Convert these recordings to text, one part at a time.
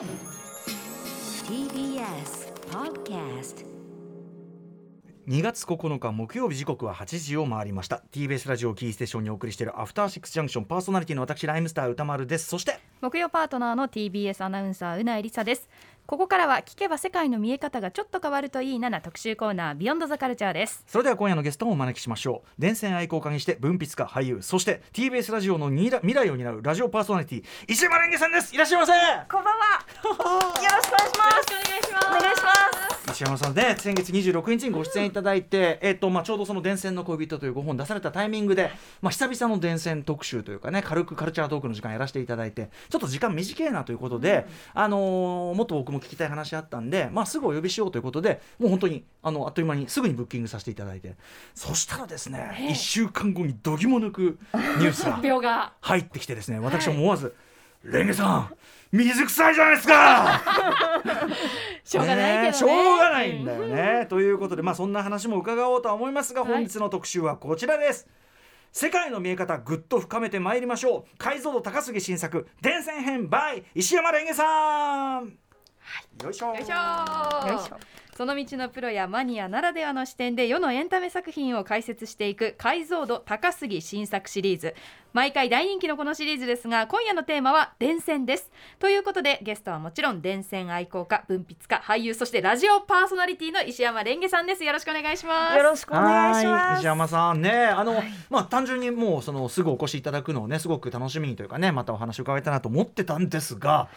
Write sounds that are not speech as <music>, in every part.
TBS Podcast 2月9日木曜日時刻は8時を回りました。TBS ラジオキーステーションにお送りしているアフターシックスジャンクション。パーソナリティの私ライムスター歌丸です。そして木曜パートナーの TBS アナウンサーうなえりさですここからは聞けば世界の見え方がちょっと変わるといいなな特集コーナービヨンドザカルチャーですそれでは今夜のゲストをお招きしましょう電線愛好家にして文筆家俳優そして TBS ラジオのにら未来を担うラジオパーソナリティ石山レンゲさんですいらっしゃいませこんばんは。<laughs> よろしくお願いします。よろしくお願いしますお願いします。石山さんね先月26日にご出演いただいて、えっとまあ、ちょうどその「電線の恋人」という5本出されたタイミングで、まあ、久々の電線特集というかね軽くカルチャートークの時間やらせていただいてちょっと時間短いなということで、あのーもっと僕も聞きたい話あったんで、まあ、すぐお呼びしようということでもう本当にあのあっという間にすぐにブッキングさせていただいて。そしたらですね1週間後にどぎも抜くニュースが <laughs> 入ってきてですね私は思わず「レンゲさん水臭いじゃないですか! <laughs>」しょうがないけどね。えしょうがないんだよね。ということで、まあ、そんな話も伺おうとは思いますが、はい。本日の特集はこちらです。世界の見え方ぐっと深めてまいりましょう。解像度高すぎ新作電線編 by 石山レンゲさん、よいしょ。よいしょ。よいしょその道のプロやマニアならではの視点で世のエンタメ作品を解説していく解像度高すぎ新作シリーズ。毎回大人気のこのシリーズですが今夜のテーマは電線です。ということでゲストはもちろん電線愛好家文筆家俳優そしてラジオパーソナリティの石山レンゲさんです。よろしくお願いします。よろしくお願いします。は石山さん。ねあの、まあ単純にもうそのすぐお越しいただくのをねすごく楽しみにというかねまたお話を伺えたなと思ってたんですが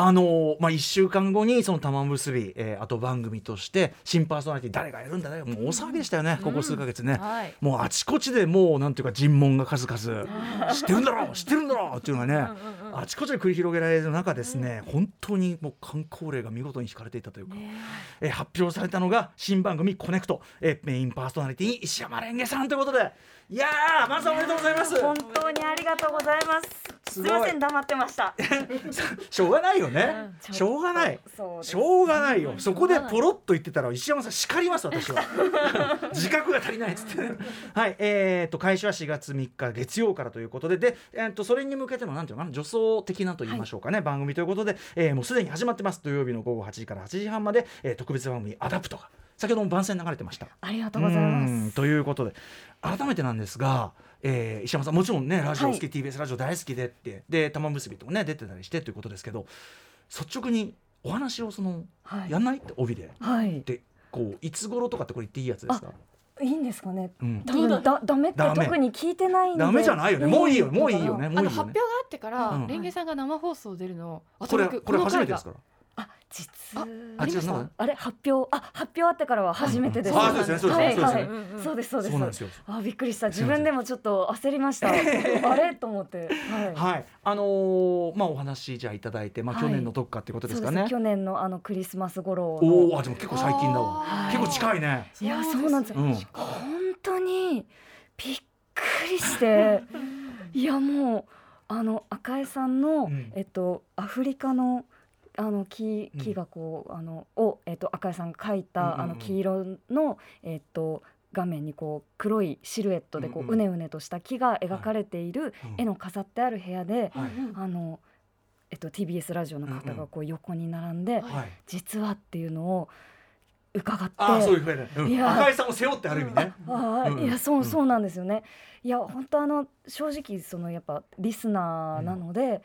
あのまあ、1週間後にその玉結び、えー、後番組として新パーソナリティ誰がやるんだね。もう大騒ぎでしたよね、ここ数ヶ月ね、はい。もうあちこちでもうなんていうか尋問が数々。知ってるんだろう知ってるんだろうっていうのがねあちこちで繰り広げられる中ですね、本当にもう緘口令が見事に敷かれていたというか、え。ー発表されたのが新番組「コネクト」えーメインパーソナリティに石山蓮華さんということでいやーまずはおめでとうございます。本当にありがとうございます。すみません黙ってました。<laughs> しょうがないよね、うんしょうがない。しょうがないよ。そこでポロッと言ってたら石山さん叱ります私は。<laughs> 自覚が足りないっつって、<laughs> はいえー、と開始は4月3日月曜からということで。で、えー、とそれに向けてのなんていうのかな助走的なと言いましょうかね、番組ということで、えーもうすでに始まってます。土曜日の午後8時から8時半まで、えー特別番組「アダプト」が。先ほども番宣流れてました。ありがとうございまうんす。ということで改めてなんですが、えー石山さんもちろんねラジオ好き、はい TBS ラジオ大好きでってで玉結びとかね出てたりしてということですけど率直にお話をその、はい。やんないって帯ではい。でこういつ頃とかってこれ言っていいやつですか、いいんですかね。うん、多分だダメって特に聞いてないんで。ダメじゃないよね。もういいよ。もういいよね。もういいよね。あの発表があってから、うん。レンゲさんが生放送出るのこれこれ初めてですかから。あ実ああ違うなんかあれ発表あ発表あってからは初めてです。あそうですね。そうですね。はいはい。そうですそうですそうです。そうなんですよ。あびっくりした。自分でもちょっと焦りました。<laughs> あれ？と思って。はい。はい。あのーまあお話じゃあいただいてまあはい。去年のどっかってことですかね、そうです。去年のあのクリスマス頃の。おおあでも結構最近だわ。結構近いね。いやそうなんですよ。うん。本当にびっくりして。<laughs> いやもうあの赤江さんの、うん。えっとアフリカのあの木うん。木がこう、あのをえっと赤江さんが描いた、うんうんうん。あの黄色のえっと画面にこう黒いシルエットでこう,、うんううんねうねとした木が描かれているうん。絵の飾ってある部屋で、はい。あのえっと TBS ラジオの方がこう横に並んで、はい。実はっていうのを伺って。ああそういうふうにね、うん。いや赤井さんを背負ってある意味ねああ、うん。いやそううん。そうなんですよね。いや本当あの正直そのやっぱリスナーなので、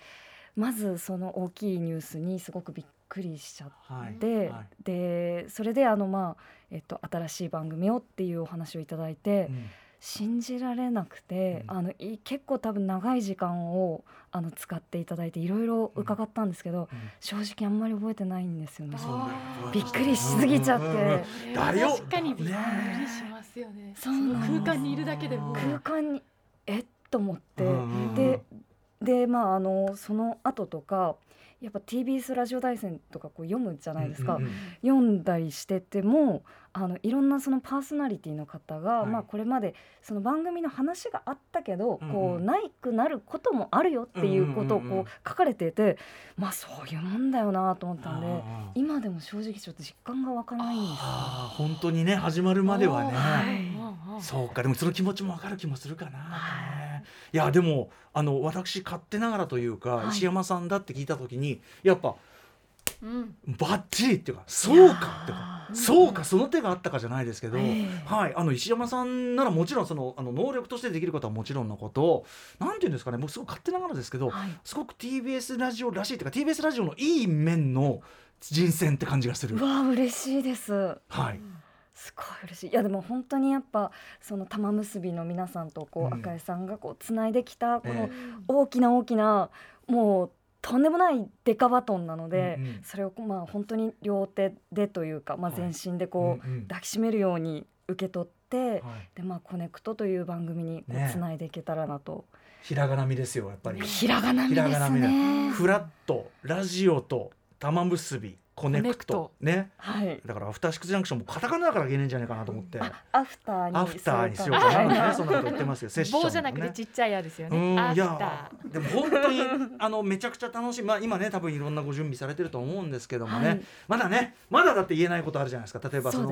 まずその大きいニュースにすごくびっくりしちゃっはいて、はい。でそれであのまあえっと新しい番組をっていうお話をいただいて、うん。信じられなくて、うん。あのい結構多分長い時間をあの使っていただいていろいろ伺ったんですけど、うん。正直あんまり覚えてないんですよね。びっくりしすぎちゃって。確かにびっくねりしますよねその空間にいるだけでも空間にえっと思って、ででまああのその後とかやっぱ TBS ラジオ大戦とかこう読むじゃないですか、うんうんうん読んだりしててもあのいろんなそのパーソナリティの方が、はい。まあこれまでその番組の話があったけど、うんうん。こうないくなることもあるよっていうことをうんうんうんうん。こう書かれていて、まあそういうもんだよなと思ったんで今でも正直ちょっと実感が湧かないんです。あー本当にね始まるまではね、はい。そうかでもその気持ちもわかる気もするかな、、はいやでもあの私勝手ながらというか、はい。石山さんだって聞いた時にやっぱうん。バッチリっていうかそうかっていうかそうかその手があったかじゃないですけど、ええ。はい、あの石山さんならもちろんそのあの能力としてできることはもちろんのことなんていうんですかねもうすごく勝手ながらですけど、はい。すごく TBS ラジオらしいっていうか TBS ラジオのいい面の人選って感じがする。うわ嬉しいです。はい、すごい嬉しい。いやでも本当にやっぱその玉結びの皆さんとこう、うん。赤井さんがこうつないできたこのえ大きな大きなもうとんでもないデカバトンなので、うんうんそれをまあ本当に両手でというか、まあ、はい。全身でこう、抱きしめるように受け取って、はい。でまあコネクトという番組につないでいけたらなと、ひらがなみですよやっぱり。ひらがなみひですね。フラットラジオと玉結びコネクト。ね。はい。だからアフターシックスジャンクションもカタカナだからいけねえんじゃないかなと思って。あアフターにアフターにしようかな。ねそんなこと言ってますけどセッションもね。棒じゃなくてちっちゃい矢ですようんね。アいやでも本当にあのめちゃくちゃ楽しい。まあ今ね多分いろんなご準備されてると思うんですけどもね、はい。まだねまだだって言えないことあるじゃないですか。例えばその。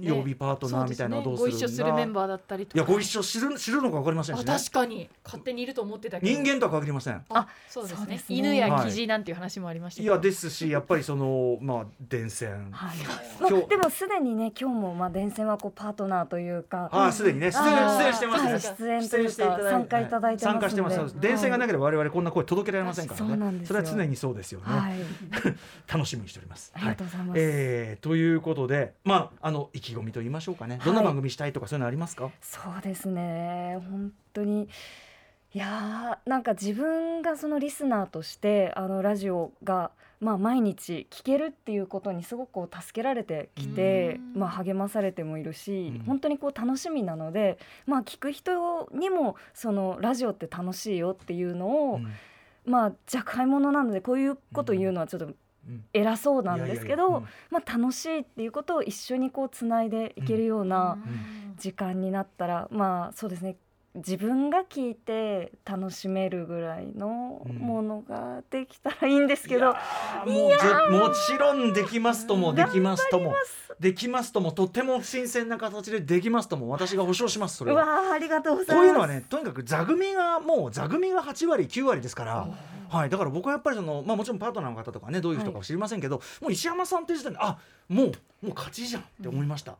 曜日パートナーみたいなのをどうするんだ。ご一緒するメンバーだったりとか。いやご一緒知る知るのか分かりませんあしね。確かに。勝手にいると思ってたけど。人間とは限りません。あそうですね。そうですね。犬やキジなんていう話もありましたけど。いやですしやっぱりそのまあ電線。はい。今日。まあでもすでにね今日もまあ電線はこうパートナーというか。ああすでにね。出演してます。ねはい、出演というか参加いただいてます参加してます。電線がなはければ我々こんな声届けられませんからね。そうなんですよ。それは常にそうですよね、い、はい、<laughs> 楽しみにしております。ありがとうございます。えーということでまああの意気込みと言いましょうかね。どんな番組したいとかそういうのありますか、そうですね。本当にいやーなんか自分がそのリスナーとしてあのラジオが、まあ、毎日聞けるっていうことにすごくこう助けられてきて、うん。まあ、励まされてもいるし、うん。本当にこう楽しみなので、まあ、聞く人にもそのラジオって楽しいよっていうのを、うん。まあ若輩者なのでこういうこと言うのはちょっとうん。偉そうなんですけど、楽しいっていうことを一緒にこうつないでいけるような、うん。時間になったらまあそうですね自分が聞いて楽しめるぐらいのうん。ものができたらいいんですけど、いやーももちろんできますともできますとも。できますともとても新鮮な形でできますとも私が保証しますそれうは。わーありがとうございます。こういうのはねとにかく座組がもう座組が8割9割ですから。はい、だから僕はやっぱりその、まあ、もちろんパートナーの方とかねどういう人かは知りませんけど、もう石山さんっていう時点であもうもう勝ちじゃんって思いました、も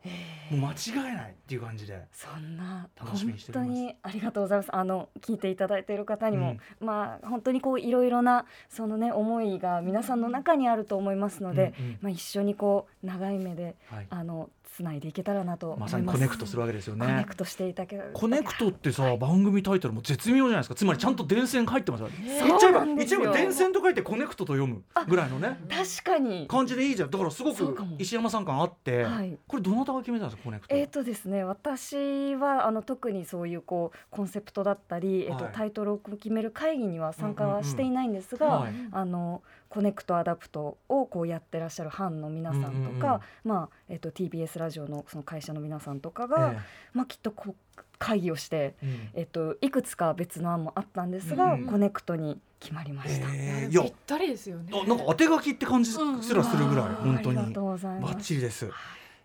う間違いないっていう感じで。そんな楽しみにしてお本ります。当にありがとうございます。あの聞いていただいている方にも、まあ本当にこういろいろなそのね思いが皆さんの中にあると思いますので、うんうん。まあ一緒にこう長い目ではい、あのつないでいけたらなと思いまさにコネクトするわけですよね。コネクトしていただけコネクトってさ、番組タイトルも絶妙じゃないですか。つまりちゃんと電線入ってますよ、言っちゃえばなんですよ。言っちゃえば電線と書いてコネクトと読むぐらいのね。確かに。感じでいいじゃん。だからすごく石山さん感あって、はい。これどなたが決めたんですかコネクト、えーとですね、私はあの特にそういうこうコンセプトだったり、えっとはいタイトルを決める会議には参加はしていないんですが、はいあのコネクトアダプトをこうやってらっしゃる班の皆さんとか、うんうんうん。まあえっと TBS ラジオのその会社の皆さんとかが、えまあきっとこう会議をして、えうんえっといくつか別の案もあったんですが、うんコネクトに決まりました。えーいやぴったりですよね。あなんか当て書きって感じすらするぐらい、うん本当にありがとうございバッチリです。い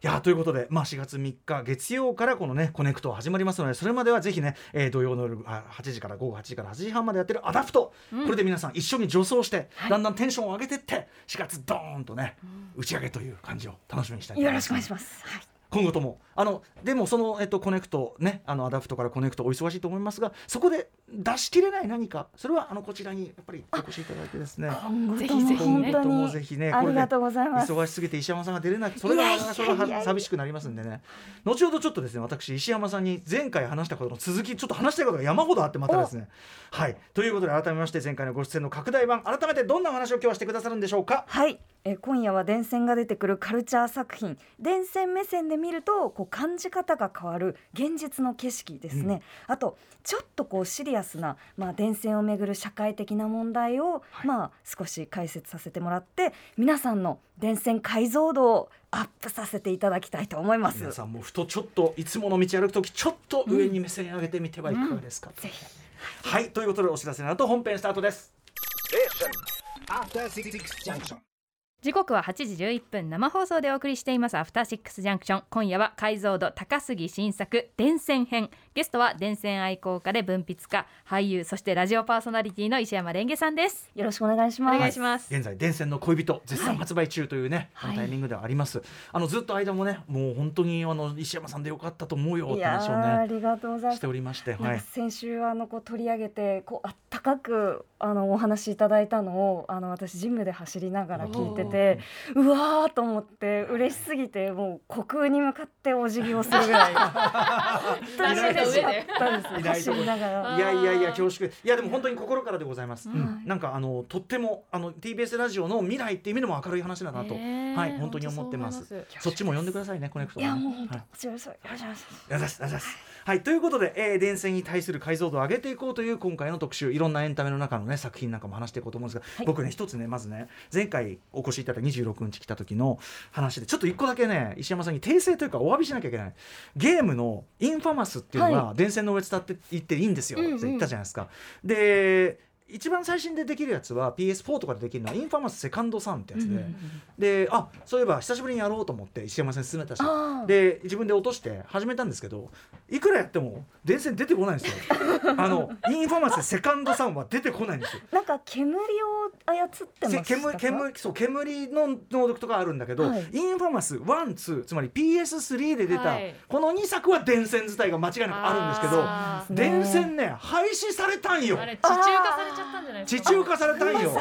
やということで、まあ、4月3日月曜からこのねコネクト始まりますのでそれまではぜひね、えー土曜の夜あ8時から午後8時から8時半までやってるアダプト、うんこれで皆さん一緒に助走して、はいだんだんテンションを上げてって4月ドーンとね、打ち上げという感じを楽しみにしたいと思いますよろしくお願いします。はい。今後とも。あのでもその、えっと、コネクトねあのアダプトからコネクトお忙しいと思いますがそこで出し切れない何かそれはあのこちらにやっぱりお越しいただいてですね。今後とぜひぜひも本当今後ともにぜひねありがとうございます。忙しすぎて石山さんが出れないそれがそれは寂しくなりますんでね。後ほどちょっとですね私石山さんに前回話したことの続きちょっと話したいことが山ほどあってまたですね。はい。ということで改めまして前回のご出演の拡大版改めてどんなお話を今日はしてくださるんでしょうか？はい、えー今夜は電線が出てくるカルチャー作品。電線目線で見るとこう感じ方が変わる現実の景色ですね、あとちょっとこうシリアスな、まあ、電線をめぐる社会的な問題を、はい。まあ、少し解説させてもらって皆さんの電線解像度をアップさせていただきたいと思います。皆さんもふとちょっといつもの道歩く時ちょっと上に目線上げてみてはいかがですか、ぜひはい。ということでお知らせの後本編スタートです。After Six Junction. 時刻は8時11分。生放送でお送りしています。アフターシックスジャンクション今夜は解像度高杉新作電線編。ゲストは電線愛好家で文筆家俳優そしてラジオパーソナリティの石山レンゲさんです。よろしくお願いします。お願い。します、現在電線の恋人絶賛発売中というね、はい。あのタイミングではあります、あのずっと間もねもう本当にあの石山さんでよかったと思うよって話をーあねりがとうございます。して。おりまして。はい。先週あのこう取り上げてこうあったかくあのお話しいただいたのをあの私ジムで走りながら聞いててうわーと思って嬉しすぎてもう虚空に向かってお辞儀をするぐらい。<laughs> 本当に嬉しかったです。走りながら。いやいやいや恐縮。いやでも本当に心からでございます、はい。うん。なんかあのとってもあの TBS ラジオの未来っていう意味でも明るい話だなと、はい本当に思ってます。そっちも呼んでくださいねコネクトね。いやもう本当はい。よろしくお願いしますはいということで、えー、電線に対する解像度を上げていこうという今回の特集いろんなエンタメの中のね作品なんかも話していこうと思うんですが、はい。僕ね一つねまずね前回お越しいただいた26日来た時の話でちょっと一個だけね石山さんに訂正というかお詫びしなきゃいけない。ゲームのインファマスっていうのが電線の上伝っていっていいんですよって言ったじゃないですか。で一番最新でできるやつは PS4 とかでできるのはインファマスセカンドサンってやつで、であそういえば久しぶりにやろうと思って石山さんに勧めたしで自分で落として始めたんですけどいくらやっても電線出てこないんですよ。<laughs> あのインファマスセカンドサンは出てこないんですよ。なんか煙を操ってま。煙煙そう煙の能力とかあるんだけど、はい。インファマス12つまり PS3 で出た、はい。この2作は電線自体が間違いなくあるんですけど電線ね廃止されたんよ。地中化されちゃったんじゃない地中化されたんよ。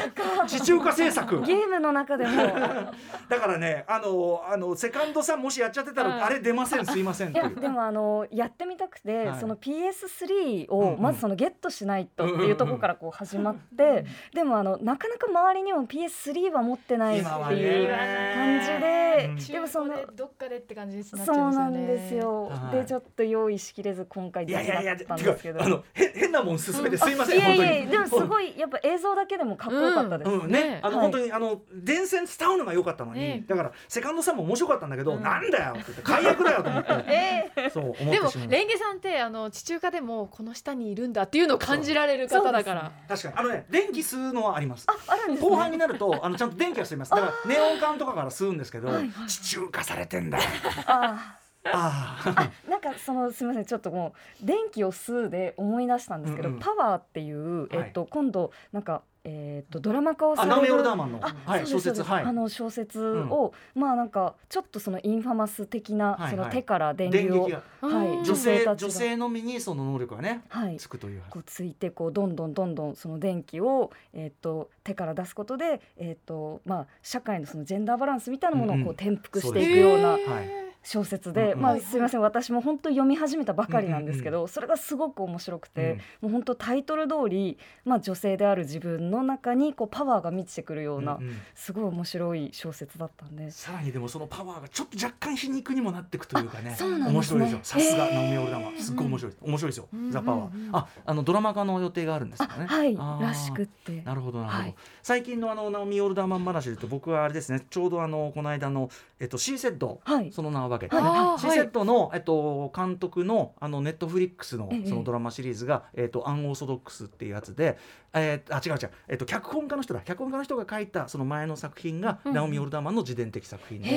地中化政策。ゲームの中でも。<laughs> だからねあのあのセカンドさんもしやっちゃってたら、うん。あれ出ませんすいませんいやでもあのやってみたくて、はい。その PS3 うんうん。をまずそのゲットしないとっていうところからこう始まって、でもあのなかなか周りにも PS3 は持ってないっていうね。感じで、うん。中でもそのどっかでって感じになっちゃいそうますよね。なんですよ、はい。でちょっと用意しきれず今回いできやいやいやなかったんですけど。あのへ変なもん進めてすいません、いや本当に。いやでもすごいやっぱ映像だけでもかっこよかったです、うん。ね。ねあの、はい本当にあの電線伝うのが良かったのに、ねだからセカンドさんも面白かったんだけど、うん。なんだよって解約だよと思って、<laughs> ええ。そう思ってでもしまう。レンゲさんってあの地中化でもこの下にいるんだっていうのを感じられる方だから、確かに。あのね電気吸うのはあります。ああるんですね。後半になるとあのちゃんと電気は吸います。だからネオン管とかから吸うんですけど、はいはい地中化されてんだ。よああなんかそのすみませんちょっともう電気を吸うで思い出したんですけど、うんうん。パワーっていう、えっと今度なんかえっとドラマ化をされる。オルダーマンの、あはい、小説。はい。あの小説を、まあなんかちょっとそのインファマス的な、はいはい。その手から電流をはい女性女性のみにその能力がねはい。つくというこうついてこうどんどんどんどんその電気をえっ、と手から出すことでえっ、とまあ社会のそのジェンダーバランスみたいなものをうんうこうん。転覆していくようなはい小説で、まあすみません。私も本当読み始めたばかりなんですけど、それがすごく面白くて、もう本当タイトル通りまあ女性である自分の中にこうパワーが満ちてくるような、すごい面白い小説だったんで。さらにでもそのパワーがちょっと若干皮肉にもなっていくというかね。面白いですよさすがナオミ・オルダンすっごい面白い面白いですよ。うんザ・パワー。ああのドラマ化の予定があるんですかね。あはい。らしくって。なるほどなるほど、はい。最近のあのナオミ・オルダーマン話で言うと僕はあれですね。ちょうどあのこの間のえっと C セットはい。その名を分けて、はい。あー C セットの、えっと、監督のあのネットフリックスのええ。そのドラマシリーズが、えっと、アンオーソドックスっていうやつで、えーあ違う違う、えっと、脚本家の人だ。脚本家の人が書いたその前の作品が、うん。ナオミ・オルダーマンの自伝的作品で、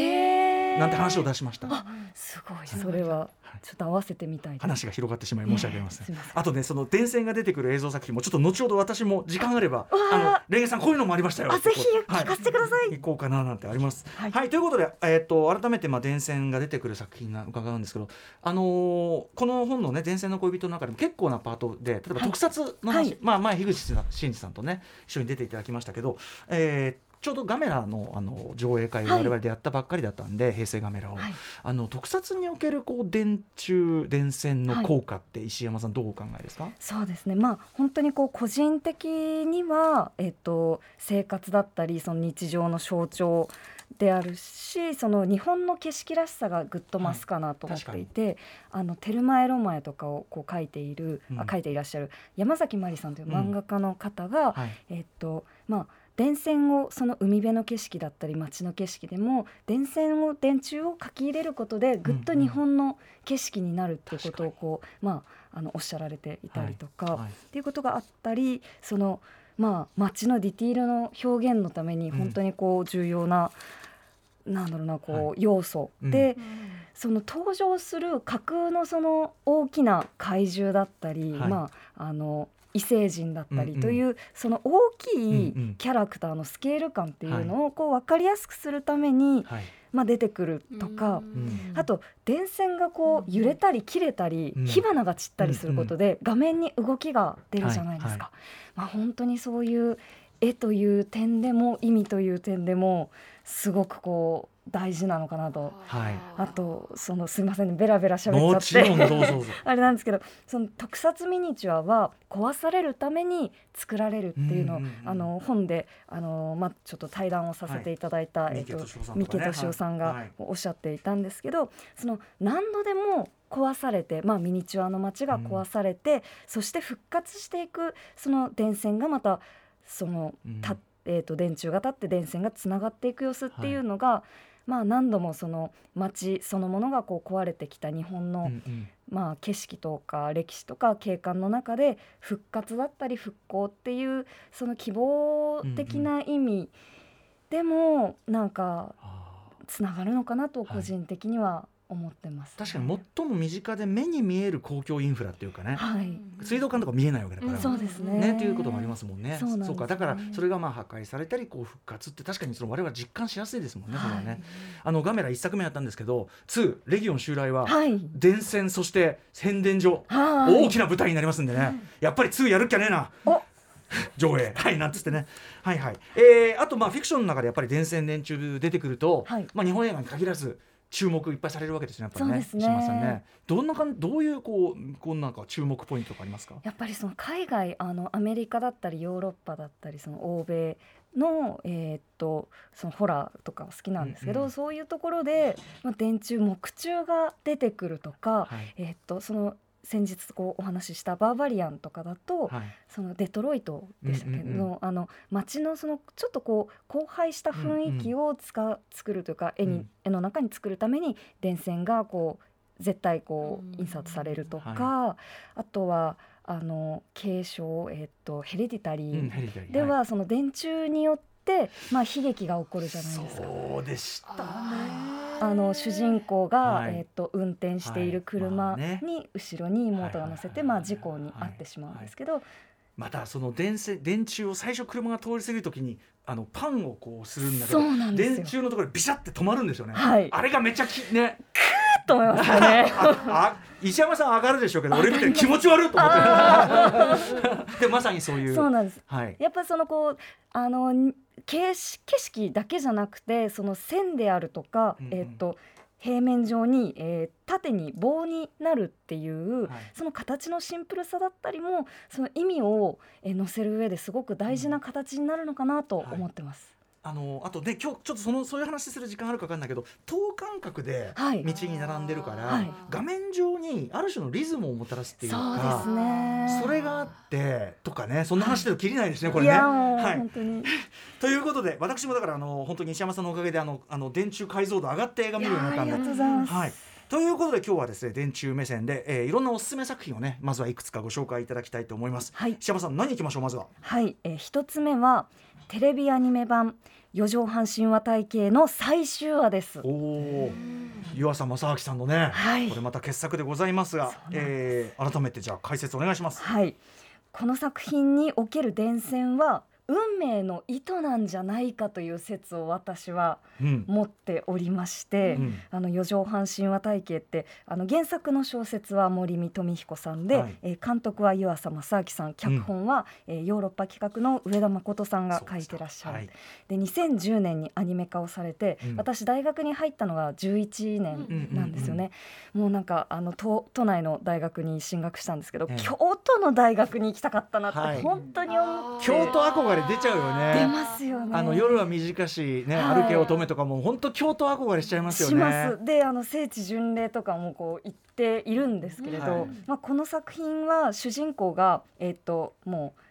なんて話を出しました。あすごいそれはちょっと合わせてみたい。話が広がってしまい申し訳ありません。あとねその電線が出てくる映像作品もちょっと後ほど私も時間あればわああのレンゲさんこういうのもありましたよ。あぜひはい聞かせてください。行こうかななんてあります。は、はいいということで、えーっと改めてまあ電線が出てくる作品が伺うんですけど、あのーこの本のね電線の恋人の中でも結構なパートで例えば特撮の話、はいまあ前樋口真嗣さんとね一緒に出ていただきましたけど、えーちょうどガメラのあの上映会を我々でやったばっかりだったんで、平成ガメラを、はい。あの特撮におけるこう電柱電線の効果って石山さんどうお考えですか、そうですね。まあ本当にこう個人的には、えっと、生活だったりその日常の象徴であるしその日本の景色らしさがぐっと増すかなと思っていて、あのテルマエロマエとかをこう書いている、うん。あ書いていらっしゃる山崎まりさんという漫画家の方が、はい。えっとまあ電線をその海辺の景色だったり街の景色でも電線を電柱を書き入れることでぐっと日本の景色になるっていうことをこう、まあ、あのおっしゃられていたりとか、はい。っていうことがあったりそのまあ街のディティールの表現のためにうん。本当にこう重要な、なんだろうなこう、は要素うん。で、その登場する架空のその大きな怪獣だったり、はい。まああの異星人だったうんうん。りという、その大きいうんうん。キャラクターのスケール感っていうのをこう分かりやすくするために、はい。まあ、出てくるとか、ん。あと電線がこう揺れたり切れたり、うん。火花が散ったりすることで、画面に動きが出るじゃないですか。はまあ、本当にそういう絵という点でも意味という点でもすごくこう大事なのかなと。はい。あとそのすいませんね。ベラベラ喋っもちゃって。あれなんですけどその特撮ミニチュアは壊されるために作られるっていうのを、うんうんうんあの本であの、まあ、ちょっと対談をさせていただいた、はい。えっと三池敏夫さんがおっしゃっていたんですけど、その何度でも壊されて、まあ、ミニチュアの街が壊されて、そして復活していくその電線がまたそのうん。た、えー、と電柱が立って電線がつながっていく様子っていうのが、まあ、何度もその街そのものがこう壊れてきた日本の、うんうん。まあ、景色とか歴史とか景観の中で復活だったり復興っていうその希望的な意味でもなんかあつながるのかなとはい。個人的には思ってます、ー確かに最も身近で目に見える公共インフラっていうかね。はい、水道管とか見えないわけだから、うん。そうですね。ねということもありますもんね。そうねか。だからそれがまあ破壊されたりこう復活って確かにその我々は実感しやすいですもんね。それははいね。あのガメラ一作目やったんですけど、2レギオン襲来ははい。電線そして変電所はい。大きな舞台になりますんでね。やっぱり2やるっきゃねえな。お。<laughs> 上映。はいなんつってね。はいはい、えー、あとまあフィクションの中でやっぱり電線電柱出てくると、はい。まあ日本映画に限らず注目いっぱいされるわけですねやっぱりね。そうですね。ね。どんなかんどういうこうこうなんか注目ポイントとかありますか？やっぱりその海外あのアメリカだったりヨーロッパだったりその欧米の,、えーっとそのホラーとかは好きなんですけど、うんうん。そういうところで、まあ、電柱木柱が出てくるとか、はい。えーっとその先日こうお話ししたバーバリアンとかだと、はい。そのデトロイトでしたけ？ど、うんうん。うあの街のそのちょっとこう荒廃した雰囲気を使う、作るというか絵に、うん。絵の中に作るために電線がこう絶対こうん。う印刷されるとか、はあとはあの継承、えっとヘレディタリうんー。では、その電柱によって、まあ、悲劇が起こるじゃないですか。そうでしたあの主人公が、はい。えっと運転している車に後ろに妹が乗せて、まあ、事故に遭ってしまうんですけど、またその電線電柱を最初車が通り過ぎるときにあのパンをこうするんだけど電柱のところでビシャって止まるんですよね、はい。あれがめっちゃきね。と思いますよね。<laughs> あ石山さん上がるでしょうけど俺見て気持ち悪いと思って。<laughs> でまさにそういう。そうなんです。はい。やっぱそのこうあのに景色景色だけじゃなくてその線であるとか、うんうん。えっと平面上に、えー縦に棒になるっていう、はい。その形のシンプルさだったりもその意味を、えー載せる上ですごく大事な形になるのかなと思ってます。あのあとね今日ちょっとそのそういう話する時間あるか分かんないけど等間隔ではい道に並んでるから、はい画面上にある種のリズムをもたらすっていうそうかですね。それがあってとかねそんな話できりないですねこれね。いはい本当に、<laughs> ということで私もだからあの本当に西山さんのおかげであのあの電柱解像度上がって映画見るようになったんでありがとうございます。はい。ということで今日はですね電柱目線で、えーいろんなおすすめ作品をねまずはいくつかご紹介いただきたいと思います。はい石山さん何行きましょうまずは。はい、えー一つ目はテレビアニメ版四畳半神話体系の最終話です。おお。湯浅正明さんのね、はいこれまた傑作でございますが、すえー改めてじゃあ解説お願いします。はい、この作品における電線は運命の糸なんじゃないかという説を私はうん。持っておりまして、うん。あの四畳半神話体系ってあの原作の小説は森見富彦さんで、はい。えー監督は湯浅正明さん。脚本は、えーヨーロッパ企画の上田誠さんが書いてらっしゃる、はい。で2010年にアニメ化をされて、うん。私大学に入ったのが11年なんですよね、もうなんかあの都都内の大学に進学したんですけど、ええ。京都の大学に行きたかったなってはい。本当に思って、京都憧れ出ちゃうよね。出ますよね。あの夜は短しね、はい。歩け乙女とかも本当京都憧れしちゃいますよね。します。であの聖地巡礼とかもこう行っているんですけれど、はい。まあ、この作品は主人公が、えっともう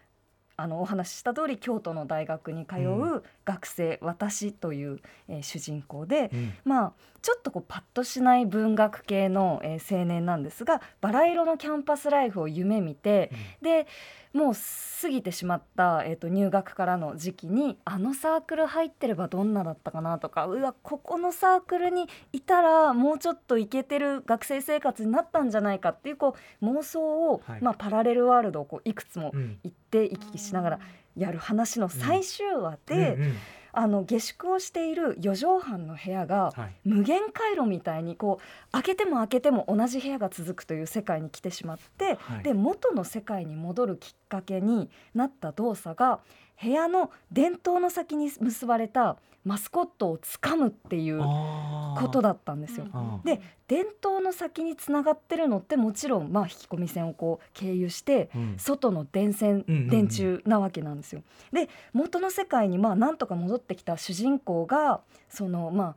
あのお話しした通り京都の大学に通うう学生、私という、えー主人公で、うん。まあちょっとこうパッとしない文学系の、えー青年なんですがバラ色のキャンパスライフを夢見て、でもう過ぎてしまった、えー、と入学からの時期にあのサークル入ってればどんなだったかなとかうわここのサークルにいたらもうちょっとイケてる学生生活になったんじゃないかっていうこう妄想を、はい。まあ、パラレルワールドをこういくつもうん。行って行き来しながらやる話の最終話で、うんうんあの下宿をしている四畳半の部屋がはい。無限回路みたいにこう開けても開けても同じ部屋が続くという世界に来てしまって、はい。で元の世界に戻るきっかけになった動作が部屋の伝統の先に結ばれたマスコットをつかむっていうことだったんですよ。で伝統の先につながってるのってもちろんまあ引き込み線をこう経由してうん。外の電線電柱なわけなんですよ。で元の世界にまあなんとか戻ってきた主人公がそのまあ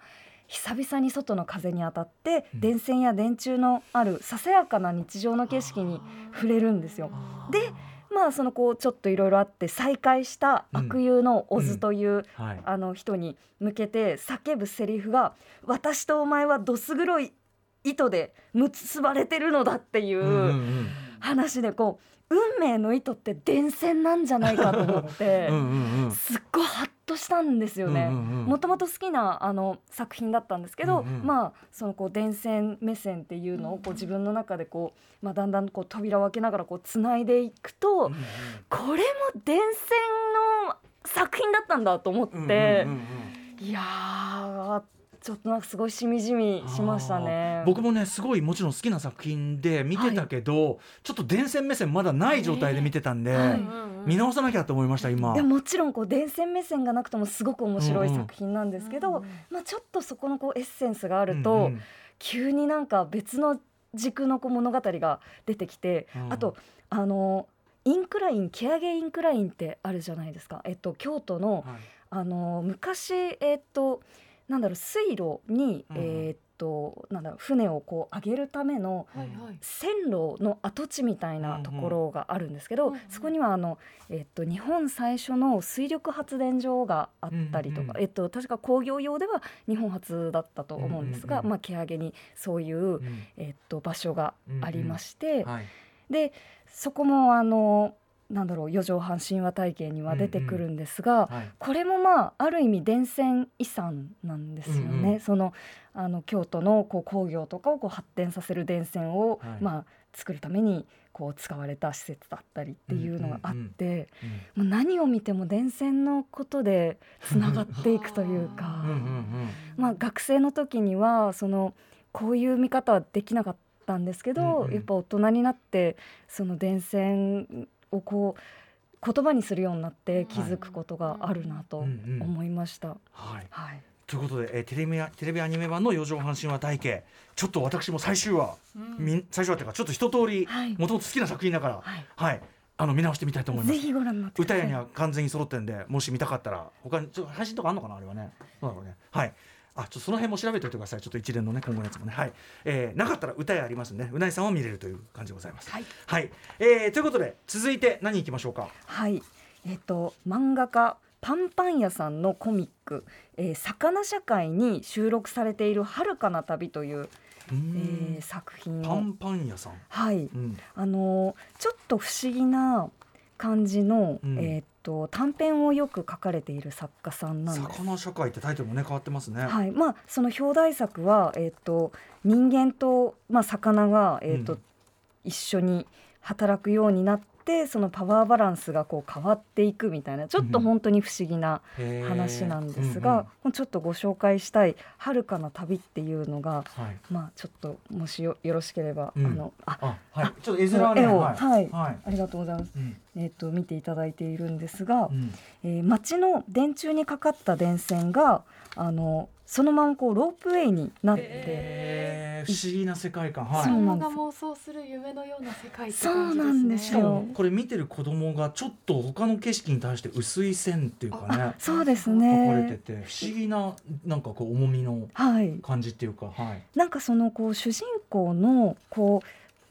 久々に外の風に当たってうん。電線や電柱のあるささやかな日常の景色に触れるんですよ。でまあそのこうちょっといろいろあって再会した悪友のオズという、はい。あの人に向けて叫ぶセリフが「私とお前はどす黒い糸で結ばれてるのだ」っていう。話でこう運命の糸って電線なんじゃないかと思って <laughs> すっごいとしたんですよね。もともと好きなあの作品だったんですけど、うんうん。まあそのこう電線目線っていうのをこう自分の中でこう、まあ、だんだんこう扉を開けながらこう繋いでいくと、うんうんこれも電線の作品だったんだと思って、うんうんうんうん。いやーちょっとなんかすごいしみじみしましたね。僕もねすごいもちろん好きな作品で見てたけど、ちょっと電線目線まだない状態で見てたんで、はい見直さなきゃと思いました今。いやもちろんこう電線目線がなくてもすごく面白い作品なんですけど、うんうんまあ、ちょっとそこのこうエッセンスがあると、うんうん。急になんか別の軸のこう物語が出てきて、うん。あとあのインクラインケアゲインクラインってあるじゃないですか、えっと、京都のはい。あの昔えっとなんだろう水路に、うんえっとなんだろう船をこう上げるための線路の跡地みたいなところがあるんですけど、うんうんそこにはあの、えっと、日本最初の水力発電所があったりとか、うんうんえっと、確か工業用では日本初だったと思うんですが、まあ、毛上げにそういう、うん。えっと、場所がありまして、はい。でそこもあのなんだろう四畳半神話体系には出てくるんですが、はい。これもまあある意味伝染遺産なんですよね。うんうん。そのあの京都のこう工業とかをこう発展させる電線を、はい。まあ作るためにこう使われた施設だったりっていうのがあって、もう何を見ても電線のことでつながっていくというか、うんうんうんまあ学生の時にはそのこういう見方はできなかったんですけど、うんうん。やっぱ大人になってその電線をこう言葉にするようになって気づくことがあるなとうんうん。思いました。はい。はい。ということで、えーテレビアテレビアニメ版の四畳半神話体系ちょっと私も最終話、み最終話っていうかちょっと一通りはい。もともと好きな作品だからはい。はい。あの見直してみたいと思います。ぜひご覧になって。歌屋には完全に揃ってんでもし見たかったら他にちょ配信とかあんのかなあれはね。どうだろうね。はいあちょっとその辺も調べておいてください。ちょっと一連のね今後のやつもね。はい、えー、なかったら歌屋ありますんでうないさんは見れるという感じでございます。はい。はい、えー、ということで続いて何いきましょうか？はい。えっ、と漫画家パンパン屋さんのコミック、えー、魚社会に収録されている遥かな旅という、えん。ー作品。をパンパン屋さん。はい。うん。あのーちょっと不思議な感じの、うん。えーっと短編をよく書かれている作家さんなんです。魚社会ってタイトルもね変わってますね、はい、まあその表題作はえーっと人間とまあ魚がえーっと、うん。一緒に働くようになってそのパワーバランスがこう変わっていくみたいなちょっと本当に不思議な話なんですうんが、ちょっとご紹介したい「遥かな旅」っていうのがうんはい。まあちょっともしよよろしければ、うん。あのああはい。ちょっと絵面はね絵をはい。はい。はい。ありがとうございます。うん。えっと見ていただいているんですが、うん。えー街の電柱にかかった電線があのそのままこうロープウェイになって、不思議な世界観はいそうなんです子供が妄想する夢のような世界ってそうなんですよ。これ見てる子供がちょっと他の景色に対して薄い線っていうかねそうです書かれてね。て不思議ななんかこう重みのはい。感じっていうかはいなんかそのこう主人公のこ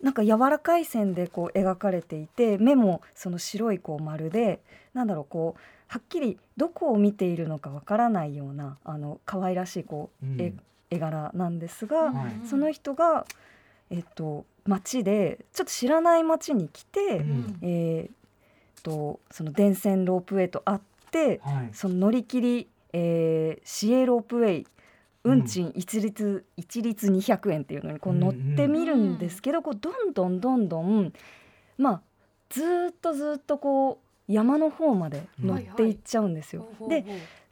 うなんか柔らかい線でこう描かれていて目もその白いこう丸でなんだろうこうはっきりどこを見ているのかわからないようなあの可愛らしいこう、うん。絵絵柄なんですが、はい。その人が、えっと、町でちょっと知らない町に来て、うん。えーっとその電線ロープウェイと会ってはい。その乗り切り、えー市営ロープウェイ運賃一律、一律200円っていうのにこう乗ってみるんですけど、こうどんどんどんどんまあずーっとずーっとこう山の方まで乗っていっちゃうんですよ。で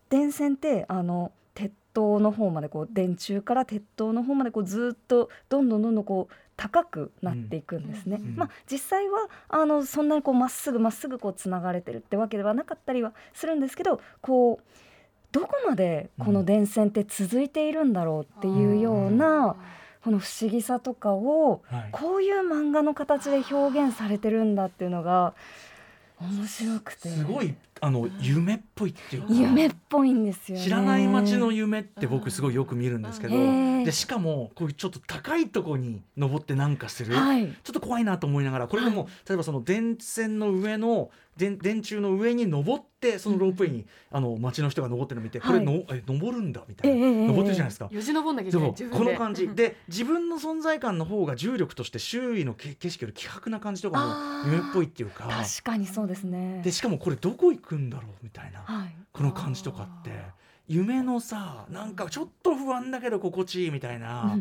電線ってあの鉄塔の方までこう電柱から鉄塔の方までこうずっとどんどんどんどんこう高くなっていくんですね。うんまあ実際はあのそんなにこうまっすぐまっすぐこうつながれてるってわけではなかったりはするんですけど、こうどこまでこの電線って続いているんだろうっていうようなこの不思議さとかをはい。こういう漫画の形で表現されてるんだっていうのが面白くて。すごいあの夢っぽいっていうか。夢っぽいんですよね。知らない街の夢って僕すごいよく見るんですけど。でしかもこういうちょっと高いところに登ってなんかする、はい。ちょっと怖いなと思いながらこれでも例えばその電線の上の電電柱の上に登ってそのロープウェイに、あの街の人が登ってるのを見て、これのえ登るんだみたいな、ええええ登ってるじゃないですか。よじ登んなきゃいけない。この感じ。で自分の存在感の方が重力として周囲のけ景色より希薄な感じとかも夢っぽいっていうか。確かにそうですね。でしかもこれどこ行くんだろうみたいなはい。この感じとかって。夢のさなんかちょっと不安だけど心地いいみたいな、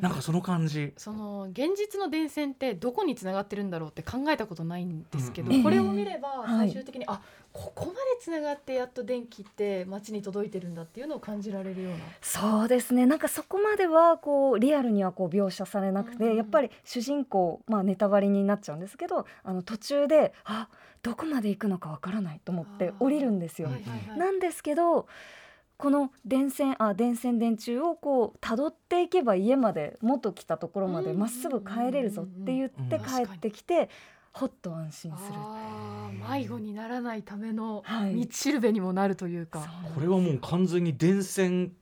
なんかその感じ。その現実の電線ってどこにつながってるんだろうって考えたことないんですけど、うんうんこれを見ればはい。最終的に、あここまでつながってやっと電気って街に届いてるんだっていうのを感じられるような。そうですね。なんかそこまではこうリアルにはこう描写されなくて、うんやっぱり主人公まあネタバレになっちゃうんですけど、あの途中であどこまで行くのかわからないと思って降りるんですよ。はいなんですけど。この電線あ電線電柱をこう辿っていけば家まで元来たところまでうんまっすぐ帰れるぞって言ってうん帰ってきてほっと安心する。迷子にならないためのはい。道しるべにもなるというか。これはもう完全に電線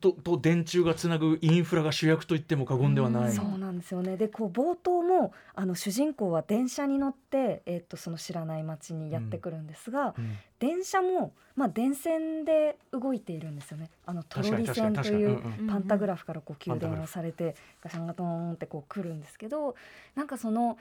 とと電柱がつなぐインフラが主役と言っても過言ではない。そうなんですよね。でこう冒頭もあの主人公は電車に乗って、えっとその知らない町にやってくるんですが、うん。電車も、まあ、電線で動いているんですよね。あのトロリ線というパンタグラフからこう給電をされてガシャンガトーンってこう来るんですけどなんかその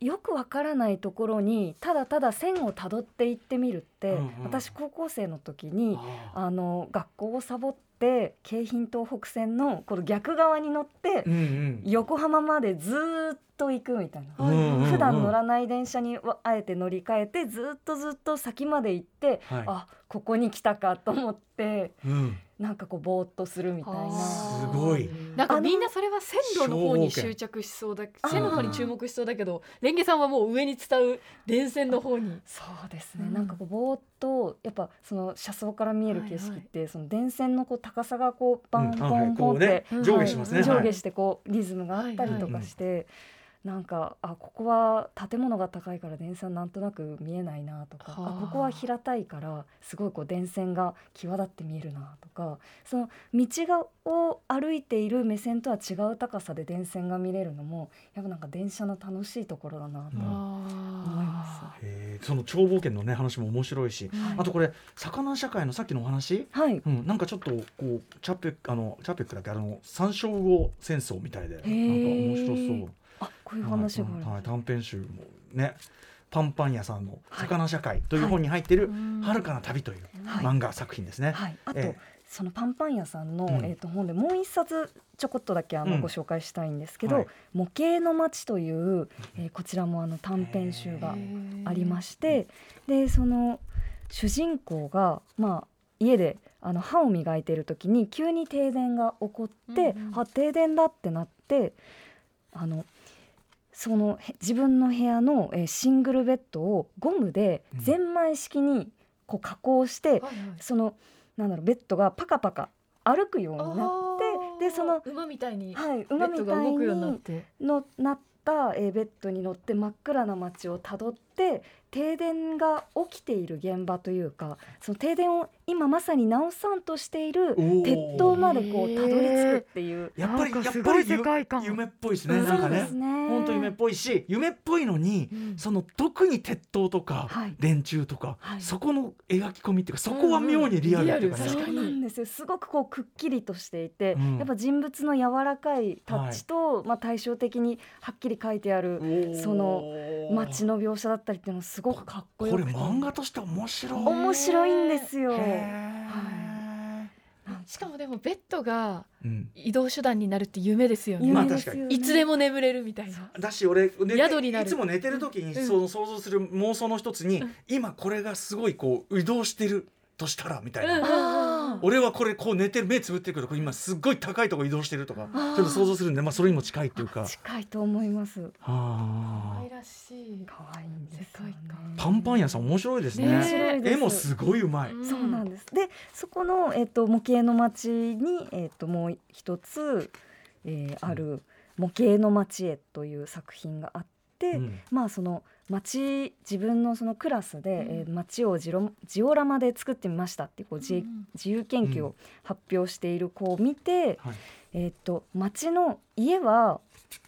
よくわからないところにただただ線をたどっていってみるって、うんうん。私高校生の時にあの学校をサボって京浜東北線のこの逆側に乗ってうんうん。横浜までずーっと行くみたいな。うんうんうん。普段乗らない電車にわあえて乗り換えてずっとずっと先まで行って、はい。あここに来たかと思ってうんなんかこうぼーっとするみたいな。すごい。なんかみんなそれは線路の方に執着しそうだ線の方に注目しそうだけどレンゲさんはもう上に伝う電線の方に。そうですね、うん。なんかこうぼーっとやっぱその車窓から見える景色って、その電線のこう高さがこうバンうん。バあはい。こうンボンって、ね上下しますね。はい。上下してこうリズムがあったりとかして、なんかあここは建物が高いから電線なんとなく見えないなとかはあ。あここは平たいからすごいこう電線が際立って見えるなとかその道がを歩いている目線とは違う高さで電線が見れるのもやっぱなんか電車の楽しいところだなとうん思います。その超冒険のね話も面白いし、あとこれ魚社会のさっきのお話、はい。うん、なんかちょっとこうチャペックあのチャペックだっけあの山椒魚戦争みたいでなんか面白そう。あこういう話があるはいはい短編集もねパンパン屋さんの「魚社会」という本に入ってい。る「遥かな旅」というはい。漫画作品ですね。はい、あと、えそのパンパン屋さんの、うん。えー、と本でもう一冊ちょこっとだけあの、うん。ご紹介したいんですけど「はい。模型の街」という、えーこちらもあの短編集がありましてでその主人公が、まあ、家であの歯を磨いている時に急に停電が起こって、うんうん。あ停電だってなってあのそのへ自分の部屋の、えーシングルベッドをゴムでうん。ゼンマイ式にこう加工して、はいはい。そのなんだろうベッドがパカパカ歩くようになってでその、馬みたいにはい、ベッ馬みたいドが動くようになっにてのなった、えーベッドに乗って真っ暗な街をたどってって停電が起きている現場というかその停電を今まさに直さんとしている鉄塔までこうたどり着くっていう。やっぱりやっぱりすごい世界観。ゆ夢っぽいですね、うん。なんかね。本当夢っぽいし夢っぽいのに、うん。その特に鉄塔とか、はい。電柱とか、はい。そこの描き込みっていうかそこは妙にリアルっていうかね、うんそうなんですよ。すごくこうくっきりとしていて、うん。やっぱ人物の柔らかいタッチと、まあ、対照的にはっきり書いてあるその街の描写だったりっていうのすごくかっこよこくて。れ漫画として面白い。面白いんですよ。へしかもでもベッドが移動手段になるって夢ですよね、まあ夢ですよね。いつでも眠れるみたいな。だし俺寝て宿になる。いつも寝てる時にうん。その想像する妄想の一つに、うん。今これがすごいこう移動してるとしたらみたいな、うん俺はこれこう寝てる目つぶってるけどこれ今すっごい高いとこ移動してるとかちょっと想像するんで、まあ、それにも近いっていうか。近いと思います。は可あ愛らしい可愛いんですよねパンパン屋さん面白いですね。ね絵もすごいうまい。うんそうなんです。で、そこのえっ、と模型の街にえっ、ともう一つ、えーある模型の街へという作品があって、うんまあその街自分のそのクラスで、うん。えー街をジロジオラマで作ってみましたってこう自,、うん。自由研究を発表している子を見て、はい。えっ、と街の家は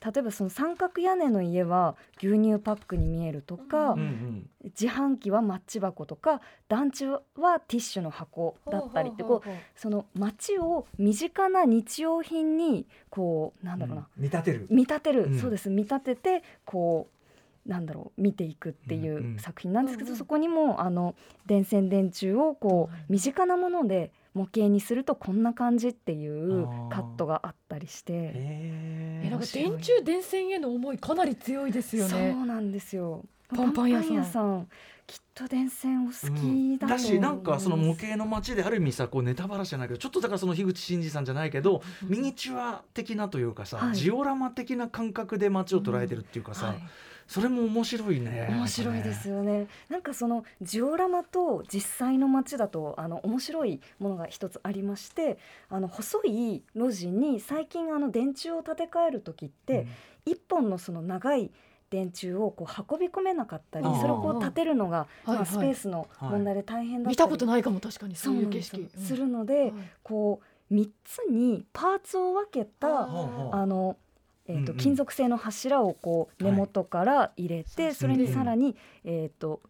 例えばその三角屋根の家は牛乳パックに見えるとか、うんうんうん。自販機はマッチ箱とか団地はティッシュの箱だったりってこうその街を身近な日用品にこうなんだろうな、見立てる。見立てる、うん。そうです。見立ててこうなんだろう見ていくっていうんうん。う作品なんですけど、うんうん。そこにもあの電線電柱をこう身近なもので模型にするとこんな感じっていうカットがあったりして。へえなんか電柱電線への思いかなり強いですよそねうなんですよ。パンパン屋さん。きっと電線お好きだと思います、だしなんかその模型の街である意味さこうネタバラシじゃないけどちょっとだからその樋口真嗣さんじゃないけどミニチュア的なというかさ、はい。ジオラマ的な感覚で街を捉えてるっていうかさ、はいそれも面白いね。面白いですよね。なんかそのジオラマと実際の街だとあの面白いものが一つありまして、あの細い路地に最近あの電柱を建て替える時って一、本のその長い電柱をこう運び込めなかったりそれをこう立てるのが、はいはい。まあ、スペースの問題で大変だったり、見たことないかも確かにそそうういう景色。するので、はい。こう3つにパーツを分けたあの、えーと金属製の柱をこう根元から入れて、はいそれにさらに、えー、と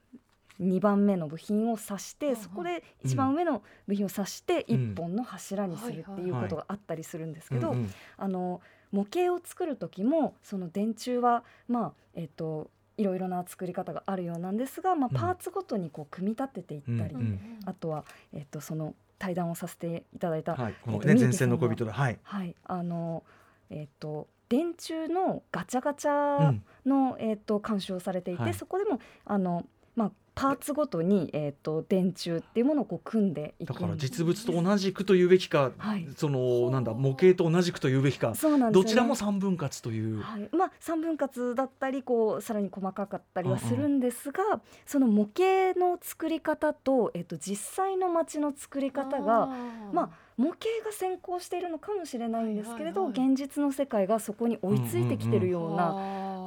2番目の部品を刺して、そこで一番上の部品を刺してうん。1本の柱にするっていうことがあったりするんですけど、あの模型を作る時もその電柱はまあえっ、といろいろな作り方があるようなんですが、まあ、うん。パーツごとにこう組み立てていったり、あとは、えっとその対談をさせていただいた、はい、このえっとね前線の恋人だ。はい。はい、あのえっ、と電柱のガチャガチうャん。の、えっ、と監修をされていて、はい。そこでもあのまあパーツごとにえっ、と電柱っていうものをこう組んでいくだから実物と同じくというべきか、はい。そのなんだ模型と同じくというべきか、そうなんですよね。どちらも三分割という。はい、まあ三分割だったりこうさらに細かかったりはするんですが、その模型の作り方とえっ、と実際の街の作り方がまあ模型が先行しているのかもしれないんですけれど、はいはいはい。現実の世界がそこに追いついてきてるような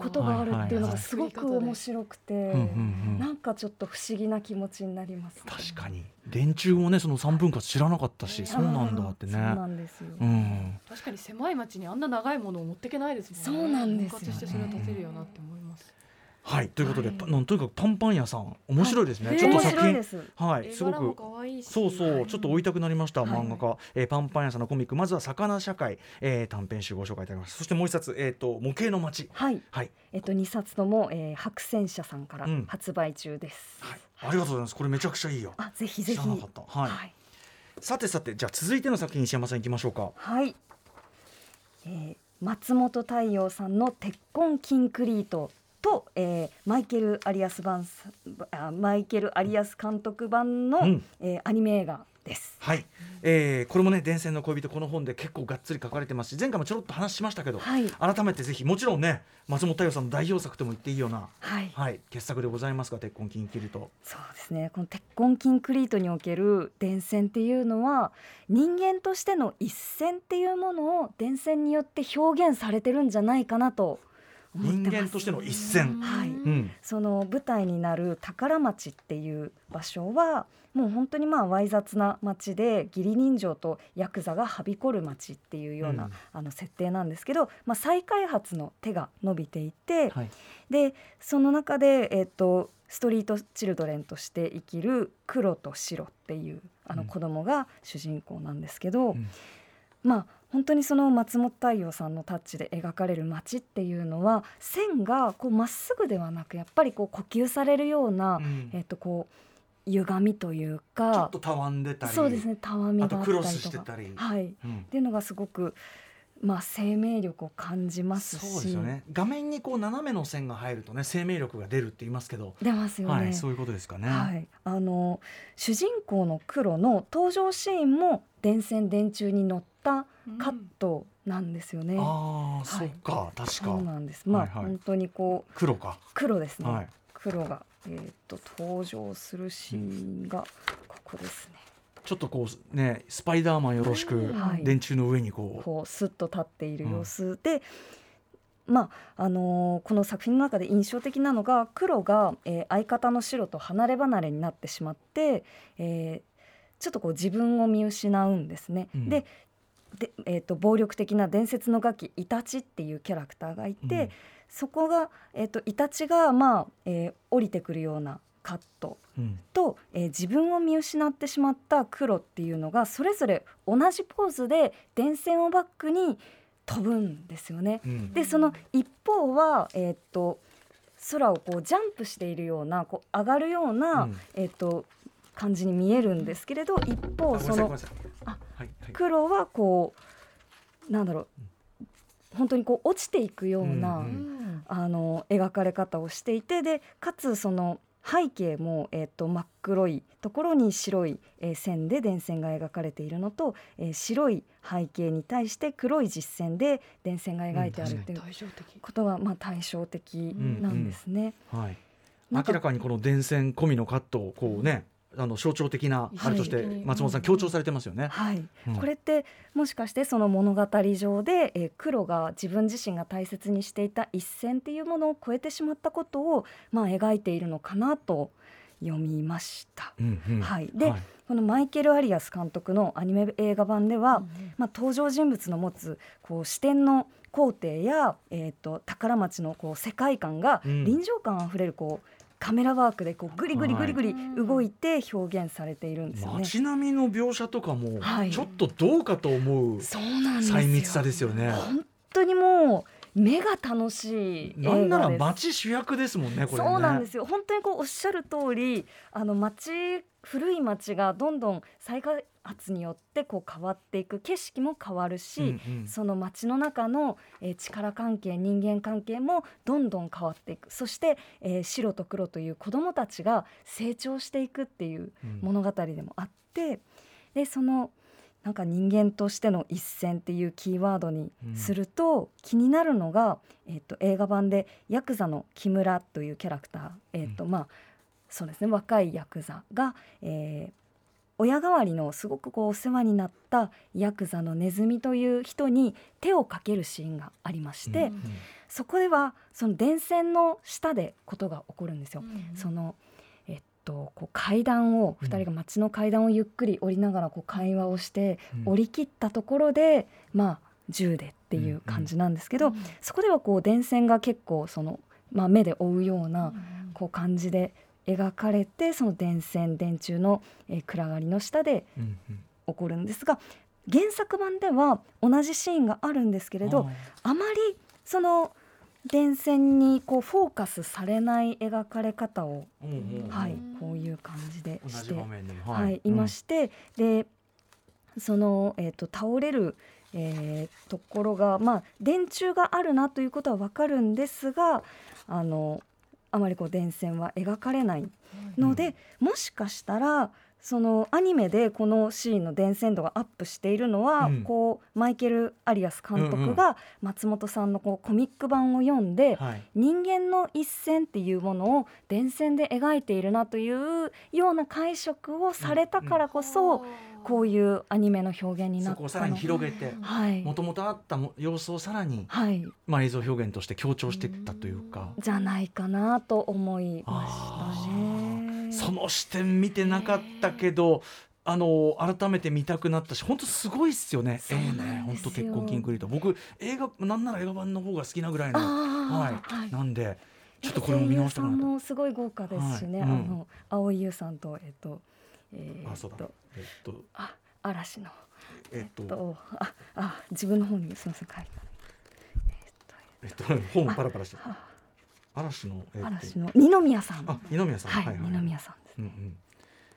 ことがあるっていうのがすごく面白くて、なんかちょっと不思議な気持ちになります、確かに。電柱もねその三分割知らなかったし、ね。そうなんだってね。そうなんですよ、うん。確かに狭い町にあんな長いものを持っていけないですもんね。そうなんですよ分割してそれを立てるよなって思いますはい。ということで、はい。パなんとにかくパンパン屋さん面白いですね。はいちょっと面作品はい。すごく。そうそう、はいちょっと追いたくなりました、はい。漫画家、えーパンパン屋さんのコミック。まずは魚社会、えー短編集ご紹介いただきます。そしてもう一冊えっ、と模型の街。はい。はい、えっと二冊とも、えー、白戦車さんからうん。発売中です、はい、ありがとうございます。これめちゃくちゃいいよ。あぜひぜひ。知らなかった。はい、はい。さてさてじゃあ続いての作品石山さん行きましょうか。はい、えー松本太陽さんの「鉄痕キンクリート」と、えーマイケル・アリアス版マイケル・アリアス監督版の、うん。えーアニメ映画です。はい、えーこれもね伝説の恋人この本で結構がっつり書かれてますし前回もちょろっと話しましたけど、はい、改めてぜひもちろんね松本太陽さんの代表作とも言っていいようなはい、はい。傑作でございますが鉄痕金切るとそうですね。この「鉄痕キンクリート」における電線っていうのは人間としての一線っていうものを電線によって表現されてるんじゃないかなと人間としての一線。はい。うん。その舞台になる宝町っていう場所はもう本当にまあわい雑な町で義理人情とヤクザがはびこる町っていうような、うん。あの設定なんですけど、まあ、再開発の手が伸びていて、はい。でその中で、えっとストリートチルドレンとして生きる黒と白っていうあのうん。子供が主人公なんですけど、うん。まあ本当にその松本太陽さんのタッチで描かれる街っていうのは線がこうまっすぐではなくやっぱりこう呼吸されるような、うん。えっとこう歪みというちょかっとたわんでたりそうですねたわみがあったりあとクロスしてとかたり。はい。っうん。ていうのがすごくまあ生命力を感じますしそうですよね画面にこう斜めの線が入るとね生命力が出るって言いますけど、出ますよね。はい、そういうことですかね。はい、あの主人公の黒の登場シーンも電線電柱に乗ったカットなんですよね。ああ、いそっか確そうかなんです。まあ、はいはい本当にこう黒か。黒ですね。はい黒がえーっと登場するシーンがここですね。ちょっとこうねスパイダーマンよろしくはい。電柱の上にこう、こうスッと立っている様子。で、まああのーこの作品の中で印象的なのが黒が、えー相方の白と離れ離れになってしまって、えーちょっとこう自分を見失うんですね。うん。でで、えー、と暴力的な伝説のガキイタチっていうキャラクターがいて、うん。そこが、えー、とイタチが、まあえー降りてくるようなカットうん。と、えー自分を見失ってしまった黒っていうのがそれぞれ同じポーズで電線をバックに飛ぶんですよね。うん。でその一方は、えーっと空をこうジャンプしているようなこう上がるような、うん。えーっと感じに見えるんですけれど一方あそのあはいはい。黒はこうなんだろう本当にこう落ちていくような、うんうんうん。あの描かれ方をしていてでかつその背景も、えー、と真っ黒いところに白い、えー線で電線が描かれているのと、えー白い背景に対して黒い実線で電線が描いてあるっていうことが、まあ、対照的なんですね。はい。なんか明らかにこの電線込みのカットをこうねあの象徴的なあれとしてはい松本さん強調されてますよね。はい、うん。これってもしかしてその物語上で、えー黒が自分自身が大切にしていた一線っていうものを超えてしまったことを、まあ、描いているのかなと読みました。うんうん。はい。でこのマイケル・アリアス監督のアニメ映画版では、うんまあ、登場人物の持つこう視点の工程や、えー、と宝町のこう世界観がうん。臨場感あふれるこうカメラワークでこうグリグリグリグリはい動いて表現されているんですよね。街並みの描写とかもはいちょっとどうかと思う細密さですよね。本当にもう目が楽しい。なんなら街主役ですもんねこれね。そうなんですよ本当にこうおっしゃる通りあの町古い町がどんどん再開発によってこう変わっていく景色も変わるし、うんうんその町の中の、えー力関係人間関係もどんどん変わっていくそして、えー白と黒という子どもたちが成長していくっていううん物語でもあってでそのなんか人間としての一線っていうキーワードにすると、気になるのが、えっと映画版でヤクザの木村というキャラクター、えっとまあそうですね。若いヤクザが、えー親代わりのすごくこうお世話になったヤクザのネズミという人に手をかけるシーンがありまして、うんそこではその電線の下でことが起こるんですよ。うん。そのとこう階段をうん。2人が街の階段をゆっくり降りながらこう会話をして、うん。降り切ったところでまあ銃でっていう感じなんですけど、うん。そこではこう電線が結構その、まあ、目で追うようなうん。こう感じで描かれてその電線電柱の、えー暗がりの下で起こるんですが原作版では同じシーンがあるんですけれどあまりその電線にこうフォーカスされない描かれ方を、はい、こういう感じでしてはい、いまして、でその、えー、と倒れる、えーところが、まあ、電柱があるなということは分かるんですがあのあまりこう電線は描かれないので、もしかしたらそのアニメでこのシーンの伝線度がアップしているのは、うん。こうマイケル・アリアス監うんうん。督が松本さんのこうコミック版を読んで、はい。人間の一線っていうものを電線で描いているなというような解釈をされたからこそ、こういうアニメの表現になったのそこをさらに広げてはい。もともとあったも様子をさらに、はい。まあ、映像表現として強調していったというか。じゃないかなと思いましたね。その視点見てなかったけどあの改めて見たくなったし本当すごいっすよね。ええね本当鉄痕キンクリート僕映画なんなら映画版の方が好きなぐらいのあはい、ーはい。なんでちょっとこれも見直したくなもすごい豪華ですしね、はい。うん。あの青井優さんとえっとえーあそうだ。っとえっと。あ嵐の。えっと。とああ自分の方にすみません書いてえっと本パラパラしてあ嵐のえっと。嵐の二宮さん。あ二宮さん。はい、二宮さんですうんうん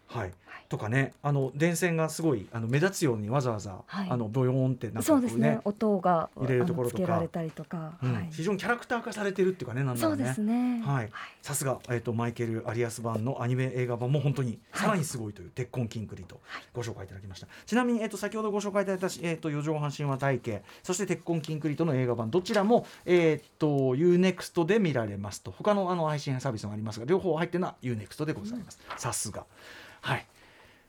はい、はい。とかねあの電線がすごいあの目立つようにわざわざ、はい。あのボヨーンってなんかね音が入れるところとか。あのつけられたりとか、うん。はい、非常にキャラクター化されてるっていうかねなんだろうね。はい、さすが、えー、とマイケル・アリアス版のアニメ映画版も本当にはいさらにすごいという「鉄痕キンクリ」とご紹介いただきました、ちなみに、えー、と先ほどご紹介いただいた、えー、と四畳半神話体系そして「鉄痕キンクリ」との映画版どちらも、えー、と UNEXT で見られますと。他のあの配信サービスもありますが両方入ってるのは UNEXT でございます。さすがはい。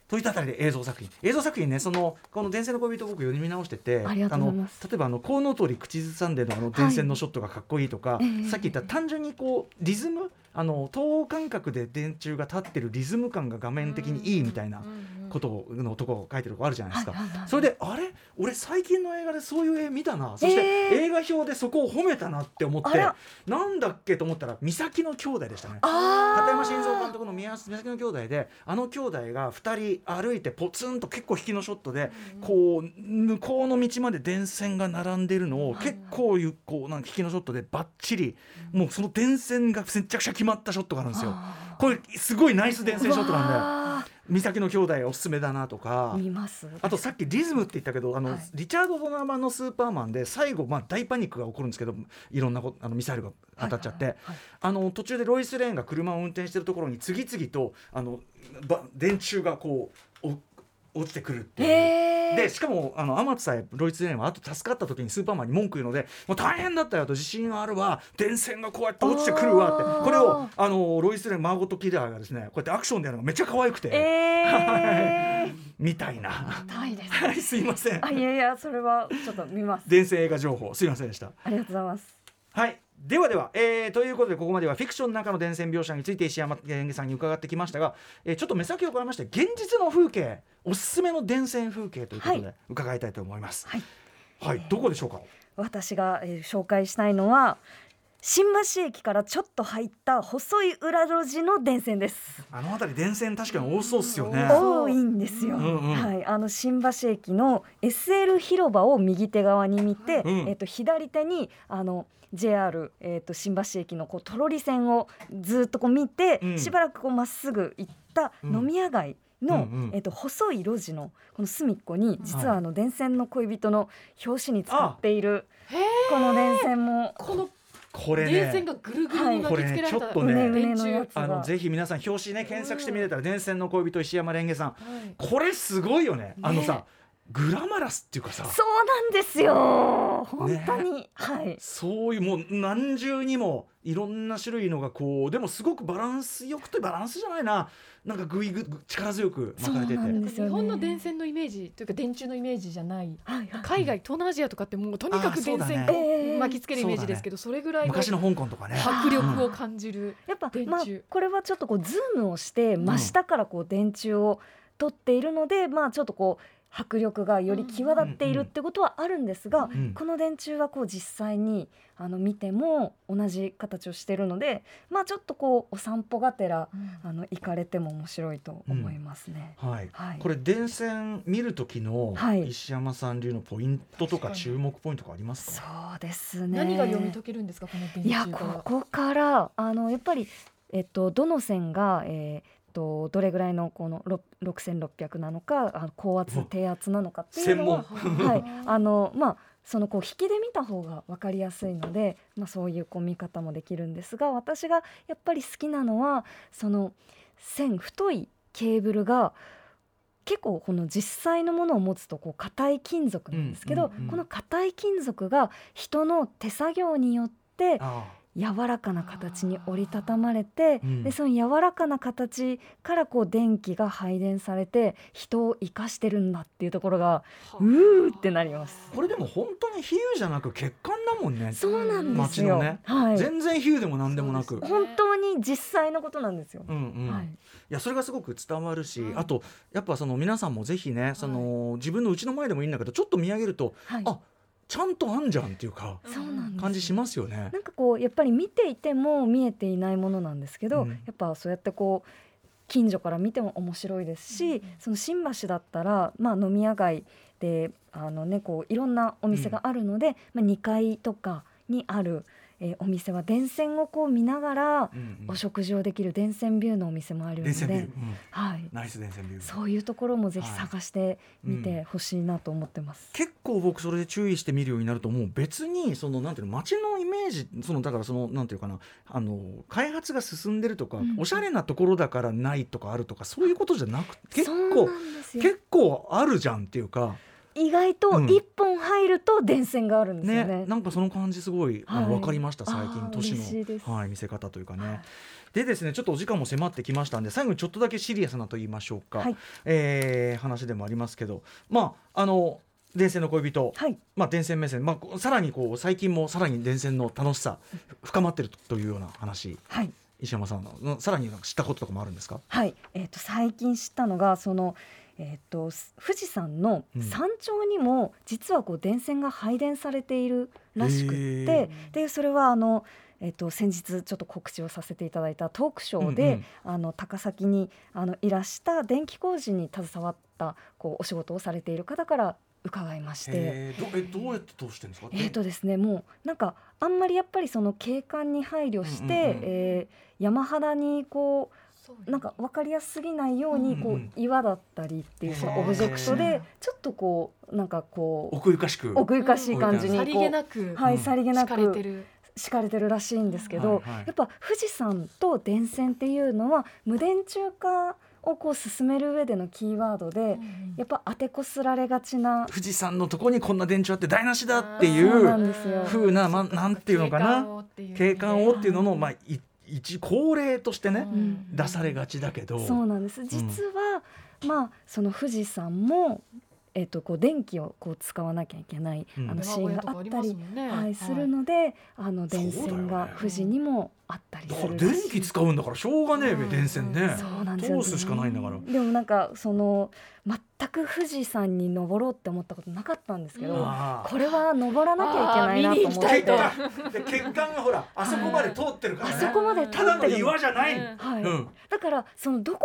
といったあたりで映像作品。映像作品ねそのこの「電線の恋人」僕読み直しててあの例えばあのコウノトリ口ずさんでのあの電線のショットがかっこいいとか、ええ。さっき言った単純にこうリズムあの等間隔で電柱が立ってるリズム感が画面的にいいみたいなことのとこを書いてるとこあるじゃないですか。それであれ？俺最近の映画でそういう絵見たな。そしてえー映画表でそこを褒めたなって思ってあら。なんだっけと思ったら三崎の兄弟でしたね。あ片山晋三監督の宮三崎の兄弟であの兄弟が2人歩いてポツンと結構引きのショットでこう向こうの道まで電線が並んでるのを結構こうなんか引きのショットでバッチリもうその電線がめちゃくちゃ決まったショットがあるんですよ。これすごいナイス電線ショットなんでわ三崎の兄弟おすすめだなとか。ー見ます？あとさっきリズムって言ったけどあの、はい。リチャード・ドナーマンのスーパーマンで最後、まあ、大パニックが起こるんですけどいろんなこあのミサイルが当たっちゃって、はいはいはい。あの途中でロイス・レーンが車を運転してるところに次々とあのば電柱がこうお落ちてくるっていう。でしかもあの天津さえロイス・レーンはあと助かった時にスーパーマンに文句言うのでもう大変だったよと自信があるわ電線がこうやって落ちてくるわって。これをあのロイス・レーンマーゴット・キラーがですねこうやってアクションでやるのがめっちゃ可愛くて、えー、<laughs> みたいな。見たいです。<laughs> はいすいません。あいやいやそれはちょっと見ます。電線映画情報。すいませんでした。ありがとうございます。はいではでは、えーということでここまではフィクションの中の電線描写について石山源さんに伺ってきましたが、えーちょっと目先を変えまして現実の風景おすすめの電線風景ということはで伺いたいと思います。はい、はい、どこでしょうか？私が、えー紹介したいのは新橋駅からちょっと入った細い裏路地の電線です。あの辺り電線確かに多そうっすよね。多いんですよ。うんうん。はい、あの新橋駅の SL 広場を右手側に見て、うん。えっと左手にあの JR えっと新橋駅のこうトロリ線をずっとこう見て、うん。しばらくこうまっすぐ行ったうん。飲み屋街の、うんうん。えっと細い路地のこの隅っこに実ははいあの電線の恋人の表紙に使っているこの電線もこのこれね。電線がぐるぐるに巻きつけられたはい。これねちょっとねあのぜひ皆さん表紙ね検索してみれたら電線の恋人石山レンゲさん。はい。これすごいよね。あのさグラマラスっていうかさ。そうなんですよ。本当に、はい。そういうもう何重にもいろんな種類のがこうでもすごくバランスよくとバランスじゃないな。なんかぐいぐい力強く巻かれてて。そうなんですよね。日本の電線のイメージというか電柱のイメージじゃない。はいはい。海外東南アジアとかってもうとにかく電線巻きつけるイメージですけどそれぐらいの昔の香港とかね。迫力を感じるやっぱまあこれはちょっとこうズームをして真下からこう電柱を取っているので、まあちょっとこう迫力がより際立っているってことはあるんですが、うんこの電柱はこう実際にあの見ても同じ形をしているので、まあちょっとこうお散歩がてらあの行かれても面白いと思いますね。はい、はい。これ電線見る時のはい。石山さん流のポイントとか注目ポイントとかありますそかうですね。何が読み解けるんですかこの電いや柱からここからあのやっぱり、えっと、どの線が、えーっとどれぐらいのこのろ6600なのかあの高圧低圧なのかっていうのは、専はい、<laughs> あのまあそのこう引きで見た方が分かりやすいので、まあ、そういうこう見方もできるんですが私がやっぱり好きなのはその線太いケーブルが結構この実際のものを持つとこう硬い金属なんですけど、この硬い金属が人の手作業によってあ柔らかな形に折りたたまれて、うんでその柔らかな形からこう電気が配電されて人を生かしてるんだっていうところがうーってなります。これでも本当に比喩じゃなく血管だもんねそうなんですよ。ねはい。全然比喩でも何でもなくそうです本当に実際のことなんですよ。うんうん、はいい、やそれがすごく伝わるし、はいあとやっぱその皆さんもぜひねその、自分の家の前でもいいんだけどちょっと見上げるとはい。あちゃんとあんじゃんっていうか感じしますよね。なんかこうやっぱり見ていても見えていないものなんですけど、うん。やっぱそうやってこう近所から見ても面白いですし、うん。その新橋だったら、まあ、飲み屋街であの、ね、こういろんなお店があるので、まあ、2階とかにある、えーお店は電線をこう見ながらうんうん。お食事をできる電線ビューのお店もあるのではい、ナイス電線ビュー。そういうところもぜひはい。探してみうん。てほしいなと思ってます。結構僕それで注意して見るようになるともう別にそのなんていうの街のイメージそのだからそのなんていうかなあの開発が進んでるとか、うんおしゃれなところだからないとかあるとかそういうことじゃなくて結構結構あるじゃんっていうか意外とうん。一本入ると電線があるんですよね。ねなんかその感じすごい、あのはい。分かりました最近都市の、はい、見せ方というかね。はい。でですねちょっとお時間も迫ってきましたんで最後にちょっとだけシリアスなと言いましょうか、はい。えー話でもありますけど。まああの電線の恋人、はい。まあ、電線目線、まあさらにこう最近もさらに電線の楽しさ深まってるというような話。はい。石山さんさらに知ったこととかもあるんですか？はい、えー、と最近知ったのがその、えー、とす富士山のうん。山頂にも実はこう電線が配電されているらしくへってでそれはあの、えー、と先日ちょっと告知をさせていただいたトークショーで、うんうん。あの高崎にあのいらした電気工事に携わったこうお仕事をされている方から伺いまして。えー。どえどうやって通してるんですか？えーとですね、もうなんかあんまりやっぱりその景観に配慮して、うんうんうん。えー山肌にこうなんか分かりやすすぎないようにこう、岩だったりっていうそのオブジェクトでちょっとこうなんかこう奥ゆかしく。奥ゆかしい感じにさりこうげなくはいうん。さりげな敷かれてくる。敷かれてるらしいんですけど、やっぱ富士山と電線っていうのは無電柱化をこう進める上でのキーワードで、やっぱ当てこすられがちな富士山のとこにこんな電柱あって台無しだっていそうなうなまなんていうのかな景観をっていうのの、はいまあ、い一恒例としてね、ん。出されがちだけど。そうなんです。実は、まあその富士山も、えっとこう電気をこう使わなきゃいけない、うん。あのシーンがあったり、はい、するののであの電線が富士にもあったりする電気使うんだからしょうがねえべうん。電線ね。そうなんですよ通すしかないんだから。でもなんかその全く富士山に登ろうって思ったことなかったんですけど、うん。あこれは登らなきゃいけないなと思っあー。見に行きたいてとで血管がほらあそこまで通ってるからね。あそこまで通ただの岩じゃない、うんはい。うん。だからそのどこ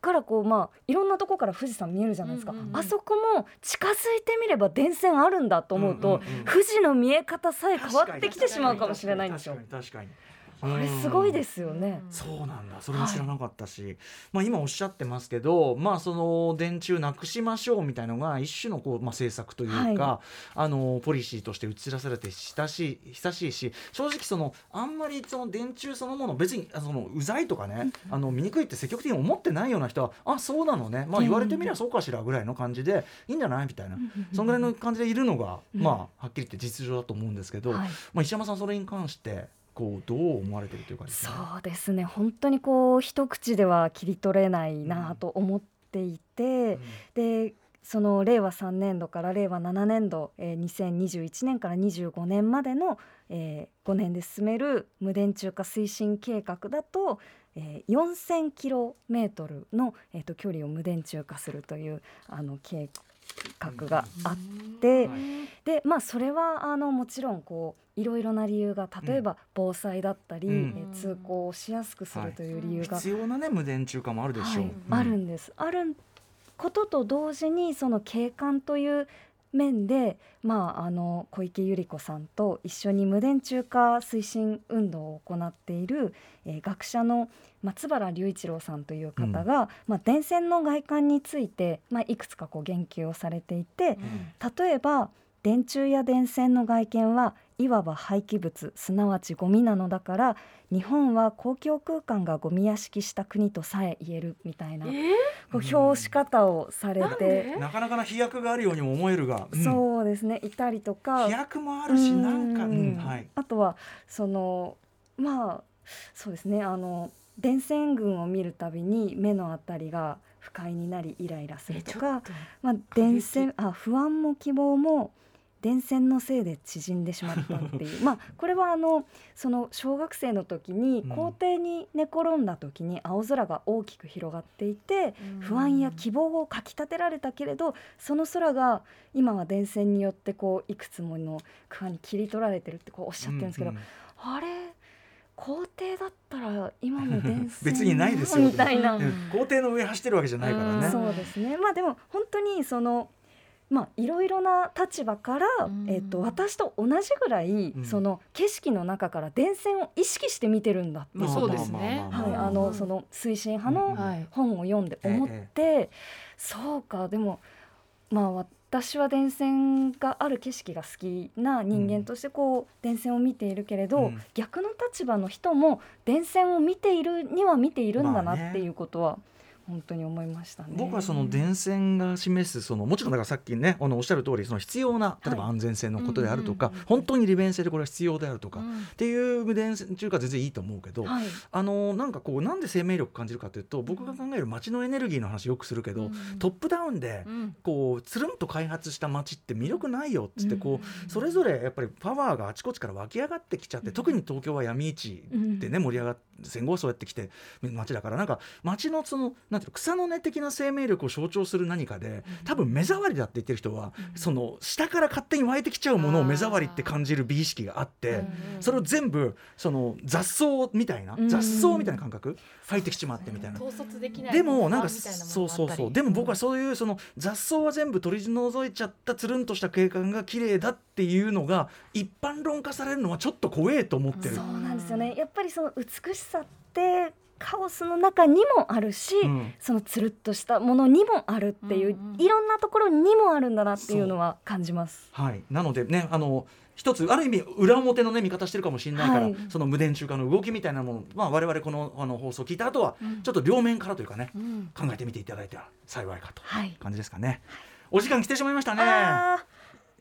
からこうまあいろんなとこから富士山見えるじゃないですか、あそこも近づいてみれば電線あるんだと思うと、富士の見え方さえ変わってきてしまうかもしれないんですよ。確。かに確かにこれすごいですすよね。そうなんだ。それも知らなかったし、まあ今おっしゃってますけどまあその電柱なくしましょうみたいのが一種のこう、まあ、政策というか、はあのポリシーとして映し出されて親しい親しいし正直そのあんまりその電柱そのもの別にあそのうざいとかねあの醜いって積極的に思ってないような人はあそうなのね。まあ言われてみればそうかしらぐらいの感じでいいんじゃないみたいな。そんぐらいの感じでいるのが、うん。まあはっきり言って実情だと思うんですけど、はい。まあ、石山さんそれに関してこうどう思われてるというかね。そうですね本当にこう一口では切り取れないなと思っていて、でその令和3年度から令和7年度、えー、2021年から25年までの、えー、5年で進める無電柱化推進計画だと、えー、4000キロメートルの、えー、と距離を無電柱化するというあの計画があって、はい。でまあそれはあのもちろんこういろいろな理由が例えば防災だったり、うん。えー通行をしやすくするという理由が、必要なね無電柱化もあるでしょう。はい。うんあるんです。あることと同時にその景観という面で、まあ、あの小池百合子さんと一緒に無電柱化推進運動を行っている、えー学者の松原隆一郎さんという方が、まあ、電線の外観について、まあ、いくつかこう言及をされていて、例えば電柱や電線の外見はいわば廃棄物すなわちゴミなのだから日本は公共空間がゴミ屋敷した国とさえ言えるみたいな、こう表し方をされて、なかなかな飛躍があるようにも思えるが、うん。そうですね。いたりとか飛躍もあるしなんか、ううんんはい、あとはそのまあそうですね。あの電線群を見るたびに目のあたりが不快になりイライラするとか、まあ、電線あ不安も希望も電線のせいで縮んでしまったっていう。<laughs> まあこれはあのその小学生の時にうん。校庭に寝転んだ時に青空が大きく広がっていて、不安や希望をかきたてられたけれどその空が今は電線によってこういくつもの区間に切り取られてるってこうおっしゃってるんですけど、うんうん。あれ？校庭だったら今も電線別にないですよみたいな、校庭の上走ってるわけじゃないからね、うん。そうですね。まあでも本当にそのまあいろいろな立場から、うん。えっと私と同じぐらい、うん。その景色の中から電線を意識して見てるんだっていう。まあことをそうですね。はい、まあまあまああのその推進派の本を読んで思って、そうかでもまあ私は電線がある景色が好きな人間としてこう、電線を見ているけれど、うん。逆の立場の人も電線を見ているには見ているんだなっていうことは本当に思いましたね。僕はその電線が示すそのもちろんだからさっきねあのおっしゃる通りその必要な例えばはい安全性のことであるとか、本当に利便性でこれは必要であるとか、っうん。ていう電線中華全然いいと思うけど、はい、あのなんかこうなんで生命力感じるかというと僕が考える街のエネルギーの話よくするけど、うんトップダウンでうん。こうつるんと開発した街って魅力ないよっつってこう、それぞれやっぱりパワーがあちこちから湧き上がってきちゃって、特に東京は闇市でね、盛り上がって戦後はそうやってきて街だからなんか街のそのなんていうの草の根的な生命力を象徴する何かで多分目障りだって言ってる人は、その下から勝手に湧いてきちゃうものを目障りって感じる美意識があって。それを全部その雑草みたいな、うん。雑草みたいな感覚入ってきちまってみたいな。でもなんかそうそうそう。でも僕はそういうその雑草は全部取り除いちゃったつるんとした景観が綺麗だっていうのが一般論化されるのはちょっと怖えと思ってる。そ。うなんですよね。やっぱりその美しさってカオスの中にもあるし、うん。そのつるっとしたものにもあるっていう、うんうんいろんなところにもあるんだなっていうのは感じます。はい、なのでねあの一つある意味裏表のね見方してるかもしれないから、はい。その無電柱化の動きみたいなもの、まあ、我々このあの放送を聞いた後はうん。ちょっと両面からというかね、うん。考えてみていただいたら幸いかとはい。感じですかね。お時間来てしまいましたね。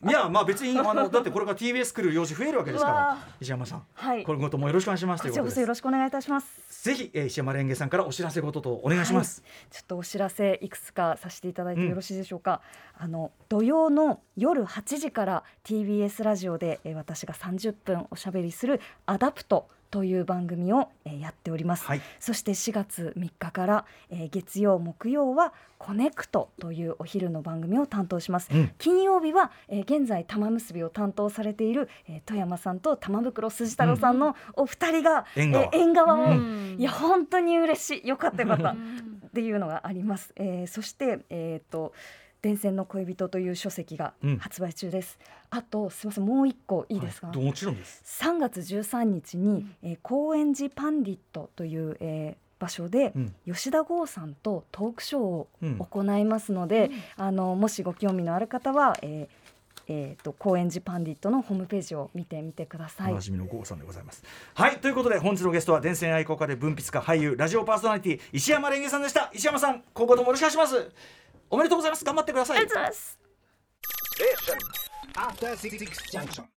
あいやまあ別にあのだってこれから TBS 来る用事増えるわけですから。石山さん、ーはい。今後ともよろしくお願いします。ということです。ろしくお願いいたします。ぜひ、えー、石山蓮華さんからお知らせ事とお願いします、ちょっとお知らせいくつかさせていただいてよろしいでしょうか、あの土曜の夜8時から TBS ラジオで、えー私が30分おしゃべりするアダプトという番組を、えーやっております、はい。そして4月3日から、えー月曜木曜はコネクトというお昼の番組を担当します、うん。金曜日は、えー現在玉結びを担当されている、えー富山さんと玉袋筋太郎さんのお二人が、縁側えー縁側。を、うん。いや本当に嬉しい。よかったよかった。うん。っていうのがあります。えーそしてえっ、と電線の恋人という書籍がうん。発売中です。あとすみませんもう一個いいですか？はい。もちろんです。3月13日に、えー高円寺パンディットという、えー場所で、うん。吉田剛さんとトークショーをうん。行いますので、あのもしご興味のある方は、えーえー、と高円寺パンディットのホームページを見てみてください。おな。じみの郷さんでございます。はいということで本日のゲストは電線愛好家で文筆家俳優ラジオパーソナリティ石山レンゲさんでした。石山さん今後ともよろしくお願いしますおめでとうございます頑張ってくださいありがとうございます。After Six Junction.